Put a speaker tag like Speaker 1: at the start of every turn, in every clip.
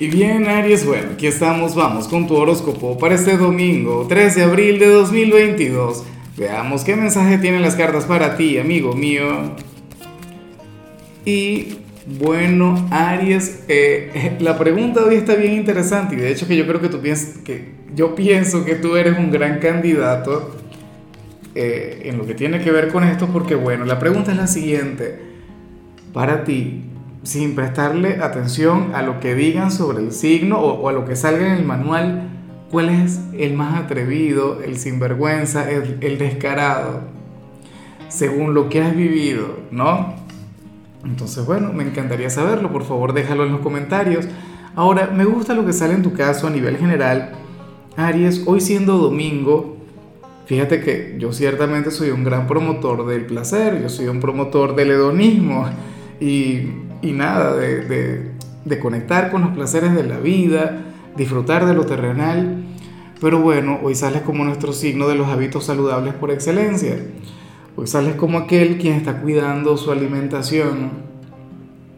Speaker 1: Y bien, Aries, bueno, aquí estamos, vamos con tu horóscopo para este domingo, 3 de abril de 2022. Veamos qué mensaje tienen las cartas para ti, amigo mío. Y bueno, Aries, eh, la pregunta hoy está bien interesante y de hecho que yo creo que tú piensas, que yo pienso que tú eres un gran candidato eh, en lo que tiene que ver con esto porque bueno, la pregunta es la siguiente. Para ti, sin prestarle atención a lo que digan sobre el signo o, a lo que salga en el manual, cuál es el más atrevido, el sinvergüenza, el, el descarado, según lo que has vivido, ¿no? Entonces, bueno, me encantaría saberlo, por favor déjalo en los comentarios. Ahora, me gusta lo que sale en tu caso a nivel general. Aries, hoy siendo domingo, fíjate que yo ciertamente soy un gran promotor del placer, yo soy un promotor del hedonismo y y nada, de, conectar con los placeres de la vida, disfrutar de lo terrenal. Pero bueno, hoy sales como nuestro signo de los hábitos saludables por excelencia. Hoy sales como aquel quien está cuidando su alimentación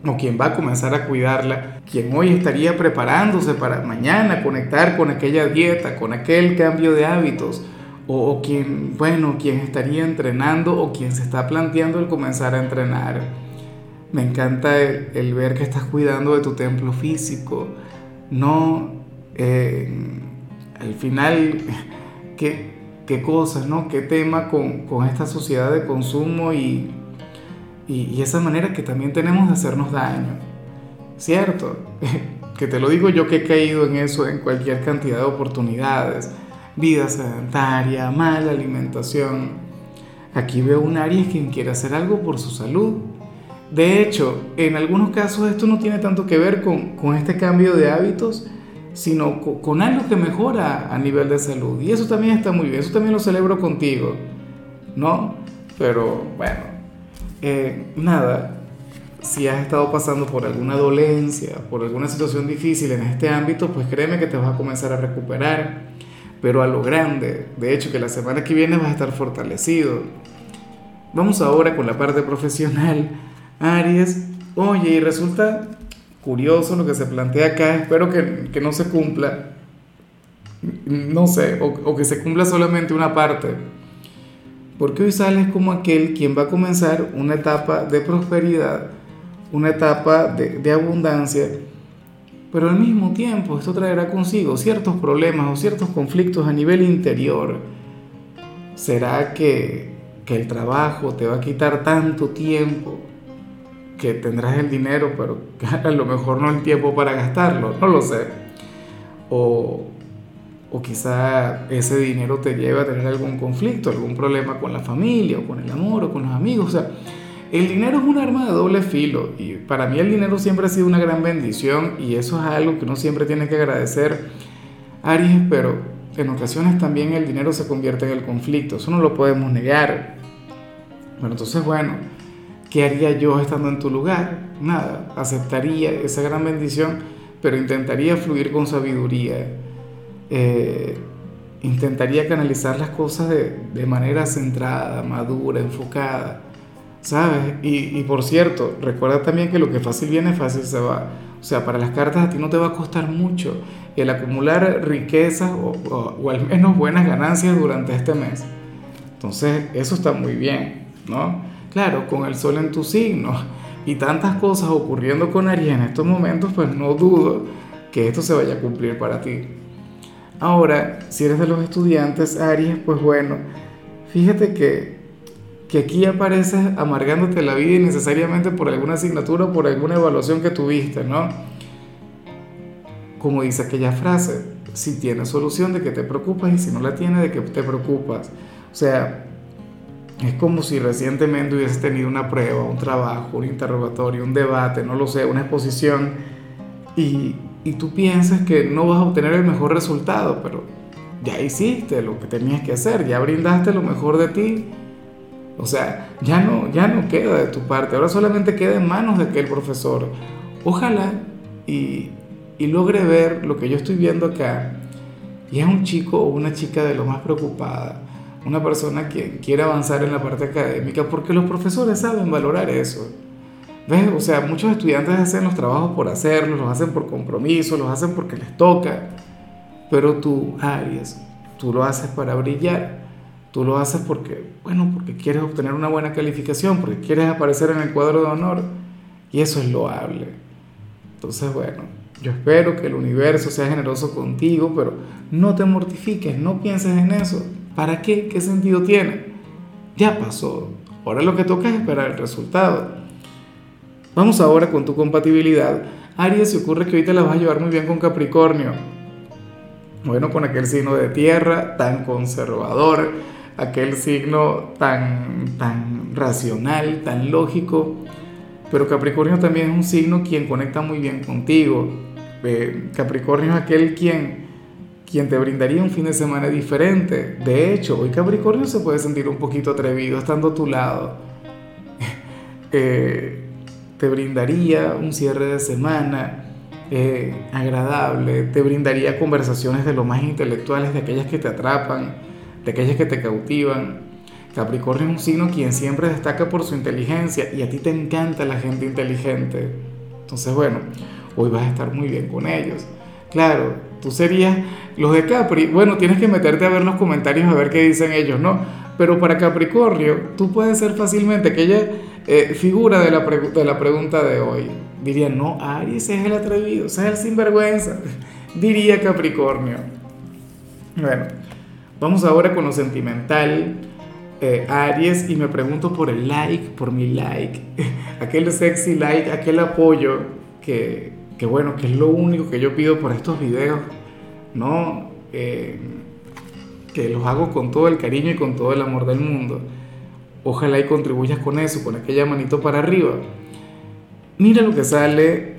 Speaker 1: o quien va a comenzar a cuidarla, quien hoy estaría preparándose para mañana conectar con aquella dieta, con aquel cambio de hábitos, o, o quien, bueno, quien estaría entrenando o quien se está planteando el comenzar a entrenar. Me encanta el, ver que estás cuidando de tu templo físico. No, eh, al final, qué, qué, cosas, ¿no? Qué tema con, con esta sociedad de consumo y, y, y, esa manera que también tenemos de hacernos daño. ¿Cierto? que te lo digo yo que he caído en eso en cualquier cantidad de oportunidades. Vida sedentaria, mala alimentación. Aquí veo un Aries quien quiere hacer algo por su salud de hecho, en algunos casos esto no tiene tanto que ver con, este cambio de hábitos, sino con, algo que mejora a nivel de salud. Y eso también está muy bien, eso también lo celebro contigo, ¿no? Pero bueno, eh, nada, si has estado pasando por alguna dolencia, por alguna situación difícil en este ámbito, pues créeme que te vas a comenzar a recuperar, pero a lo grande. De hecho, que la semana que viene vas a estar fortalecido. Vamos ahora con la parte profesional. Aries, oye, y resulta curioso lo que se plantea acá, espero que, no se cumpla, no sé, o, que se cumpla solamente una parte, porque hoy sales como aquel quien va a comenzar una etapa de prosperidad, una etapa de, de abundancia, pero al mismo tiempo esto traerá consigo ciertos problemas o ciertos conflictos a nivel interior. ¿Será que, que el trabajo te va a quitar tanto tiempo? Que tendrás el dinero, pero a lo mejor no el tiempo para gastarlo, no lo sé. O, o quizá ese dinero te lleve a tener algún conflicto, algún problema con la familia, o con el amor, o con los amigos. O sea, el dinero es un arma de doble filo y para mí el dinero siempre ha sido una gran bendición y eso es algo que uno siempre tiene que agradecer. Aries, pero en ocasiones también el dinero se convierte en el conflicto, eso no lo podemos negar. Bueno, entonces bueno, ¿Qué haría yo estando en tu lugar? Nada, aceptaría esa gran bendición, pero intentaría fluir con sabiduría. Eh, intentaría canalizar las cosas de, manera centrada, madura, enfocada, ¿sabes? Y, por cierto, recuerda también que lo que fácil viene, fácil se va. O sea, para las cartas a ti no te va a costar mucho el acumular riquezas o, o al menos buenas ganancias durante este mes. Entonces, eso está muy bien, ¿no? Claro, con el sol en tu signo y tantas cosas ocurriendo con Aries en estos momentos, pues no dudo que esto se vaya a cumplir para ti. Ahora, si eres de los estudiantes Aries, pues bueno, fíjate que, que aquí apareces amargándote la vida innecesariamente por alguna asignatura o por alguna evaluación que tuviste, ¿no? Como dice aquella frase, si tienes solución de que te preocupas y si no la tienes de que te preocupas. O sea, es como si recientemente hubieses tenido una prueba, un trabajo, un interrogatorio, un debate, no lo sé, una exposición, y, y tú piensas que no vas a obtener el mejor resultado, pero ya hiciste lo que tenías que hacer, ya brindaste lo mejor de ti. O sea, ya no, ya no queda de tu parte, ahora solamente queda en manos de aquel profesor. Ojalá y, y logre ver lo que yo estoy viendo acá. Y es un chico o una chica de lo más preocupada una persona que quiere avanzar en la parte académica, porque los profesores saben valorar eso. ¿Ves? O sea, muchos estudiantes hacen los trabajos por hacerlos, los hacen por compromiso, los hacen porque les toca. Pero tú, Aries, tú lo haces para brillar. Tú lo haces porque, bueno, porque quieres obtener una buena calificación, porque quieres aparecer en el cuadro de honor. Y eso es loable. Entonces, bueno, yo espero que el universo sea generoso contigo, pero no te mortifiques, no pienses en eso. ¿Para qué? ¿Qué sentido tiene? Ya pasó. Ahora lo que toca es esperar el resultado. Vamos ahora con tu compatibilidad. Aries, se ocurre que hoy te la vas a llevar muy bien con Capricornio. Bueno, con aquel signo de tierra tan conservador, aquel signo tan, tan racional, tan lógico. Pero Capricornio también es un signo quien conecta muy bien contigo. Eh, Capricornio es aquel quien, quien te brindaría un fin de semana diferente. De hecho, hoy Capricornio se puede sentir un poquito atrevido estando a tu lado. eh, te brindaría un cierre de semana eh, agradable, te brindaría conversaciones de lo más intelectuales, de aquellas que te atrapan, de aquellas que te cautivan. Capricornio es un signo quien siempre destaca por su inteligencia y a ti te encanta la gente inteligente. Entonces, bueno, hoy vas a estar muy bien con ellos. Claro, tú serías los de Capri. Bueno, tienes que meterte a ver los comentarios a ver qué dicen ellos, ¿no? Pero para Capricornio, tú puedes ser fácilmente aquella eh, figura de la, de la pregunta de hoy. Diría, no, Aries es el atrevido, es el sinvergüenza. Diría Capricornio. Bueno, vamos ahora con lo sentimental. Eh, Aries y me pregunto por el like, por mi like, aquel sexy like, aquel apoyo que, que bueno, que es lo único que yo pido por estos videos, ¿no? Eh, que los hago con todo el cariño y con todo el amor del mundo. Ojalá y contribuyas con eso, con aquella manito para arriba. Mira lo que sale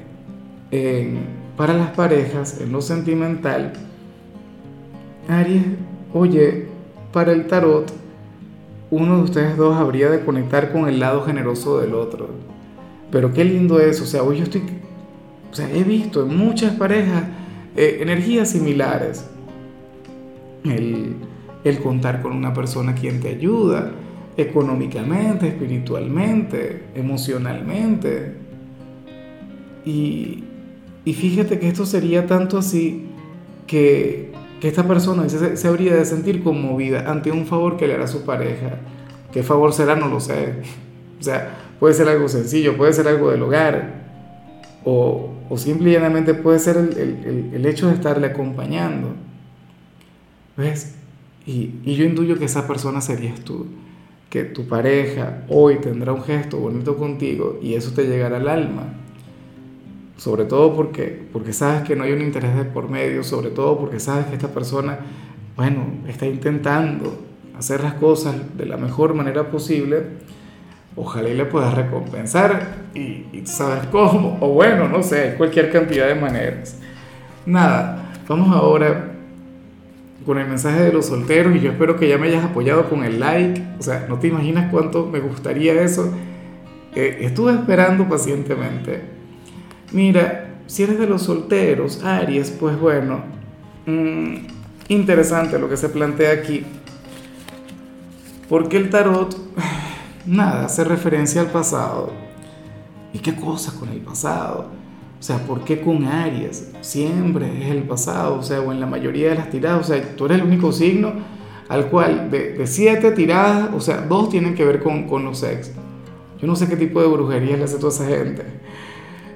Speaker 1: para las parejas en lo sentimental. Aries, oye, para el tarot, uno de ustedes dos habría de conectar con el lado generoso del otro. Pero qué lindo es, o sea, hoy yo estoy, o sea, he visto en muchas parejas eh, energías similares. El, el contar con una persona quien te ayuda, económicamente, espiritualmente, emocionalmente. Y, y, fíjate que esto sería tanto así que, que esta persona se, se, habría de sentir conmovida ante un favor que le hará su pareja. ¿Qué favor será? No lo sé. O sea, puede ser algo sencillo, puede ser algo del hogar, o, o simple y llanamente puede ser el, el, el hecho de estarle acompañando. ¿Ves? Y, y yo intuyo que esa persona serías tú que tu pareja hoy tendrá un gesto bonito contigo y eso te llegará al alma. Sobre todo porque, porque sabes que no hay un interés de por medio, sobre todo porque sabes que esta persona, bueno, está intentando hacer las cosas de la mejor manera posible. Ojalá y le puedas recompensar y, y sabes cómo, o bueno, no sé, cualquier cantidad de maneras. Nada, vamos ahora con el mensaje de los solteros y yo espero que ya me hayas apoyado con el like. O sea, no te imaginas cuánto me gustaría eso. Eh, estuve esperando pacientemente. Mira, si eres de los solteros, Aries, pues bueno, mmm, interesante lo que se plantea aquí. Porque el tarot, nada, hace referencia al pasado. ¿Y qué cosas con el pasado? O sea, ¿por qué con Aries? Siempre es el pasado, o sea, o en la mayoría de las tiradas, o sea, tú eres el único signo al cual de, siete tiradas, o sea, dos tienen que ver con, con los ex. Yo no sé qué tipo de brujería le hace toda esa gente.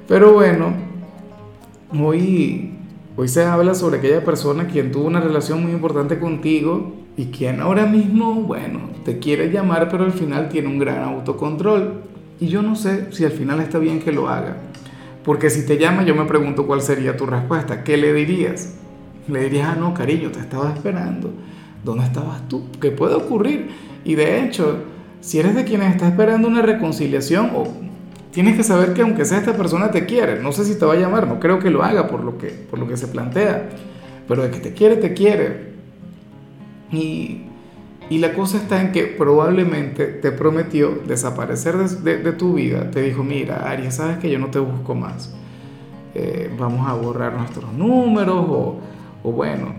Speaker 1: Pero bueno, hoy, hoy se habla sobre aquella persona quien tuvo una relación muy importante contigo y quien ahora mismo, bueno, te quiere llamar, pero al final tiene un gran autocontrol. Y yo no sé si al final está bien que lo haga. Porque si te llama, yo me pregunto cuál sería tu respuesta. ¿Qué le dirías? Le dirías, ah, no, cariño, te estaba esperando. ¿Dónde estabas tú? ¿Qué puede ocurrir? Y de hecho, si eres de quienes está esperando una reconciliación, o tienes que saber que aunque sea esta persona te quiere, no sé si te va a llamar, no creo que lo haga por lo que, por lo que se plantea, pero de que te quiere, te quiere. Y, la cosa está en que probablemente te prometió desaparecer de, tu vida. Te dijo, mira, Aries, sabes que yo no te busco más. Eh, vamos a borrar nuestros números o, o, bueno,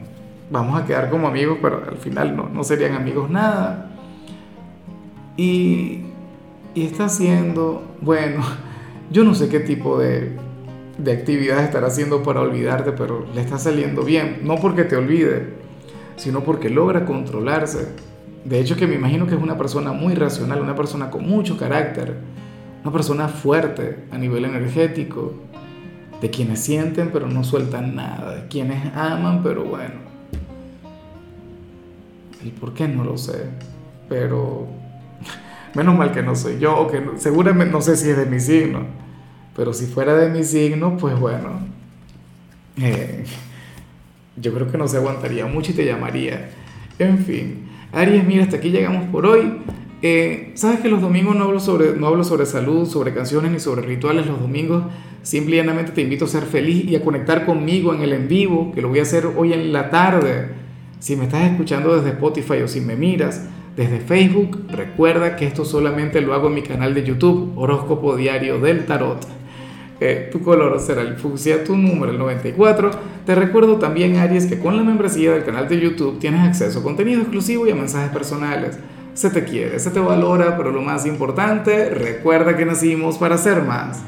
Speaker 1: vamos a quedar como amigos, pero al final no, serían amigos nada. Y, está haciendo, bueno, Yo no sé qué tipo de, de actividad estará haciendo para olvidarte, pero le está saliendo bien. No porque te olvide, sino porque logra controlarse. De hecho que me imagino que es una persona muy racional, una persona con mucho carácter, una persona fuerte a nivel energético, de quienes sienten pero no sueltan nada, de quienes aman pero bueno. ¿Y por qué no lo sé? Pero menos mal que no soy yo, o que seguramente no sé si es de mi signo, pero si fuera de mi signo, pues bueno, eh, yo creo que no se aguantaría mucho y te llamaría. En fin, Aries, mira, hasta aquí llegamos por hoy. Eh, Sabes que los domingos no hablo, sobre, no hablo sobre salud, sobre canciones ni sobre rituales. Los domingos simplemente te invito a ser feliz y a conectar conmigo en el en vivo, que lo voy a hacer hoy en la tarde. Si me estás escuchando desde Spotify o si me miras desde Facebook, recuerda que esto solamente lo hago en mi canal de YouTube, Horóscopo Diario del Tarot. Eh, tu color será el fucsia, tu número el 94. Te recuerdo también, Aries, que con la membresía del canal de YouTube tienes acceso a contenido exclusivo y a mensajes personales se te quiere, se te valora, pero lo más importante, recuerda que nacimos para ser más.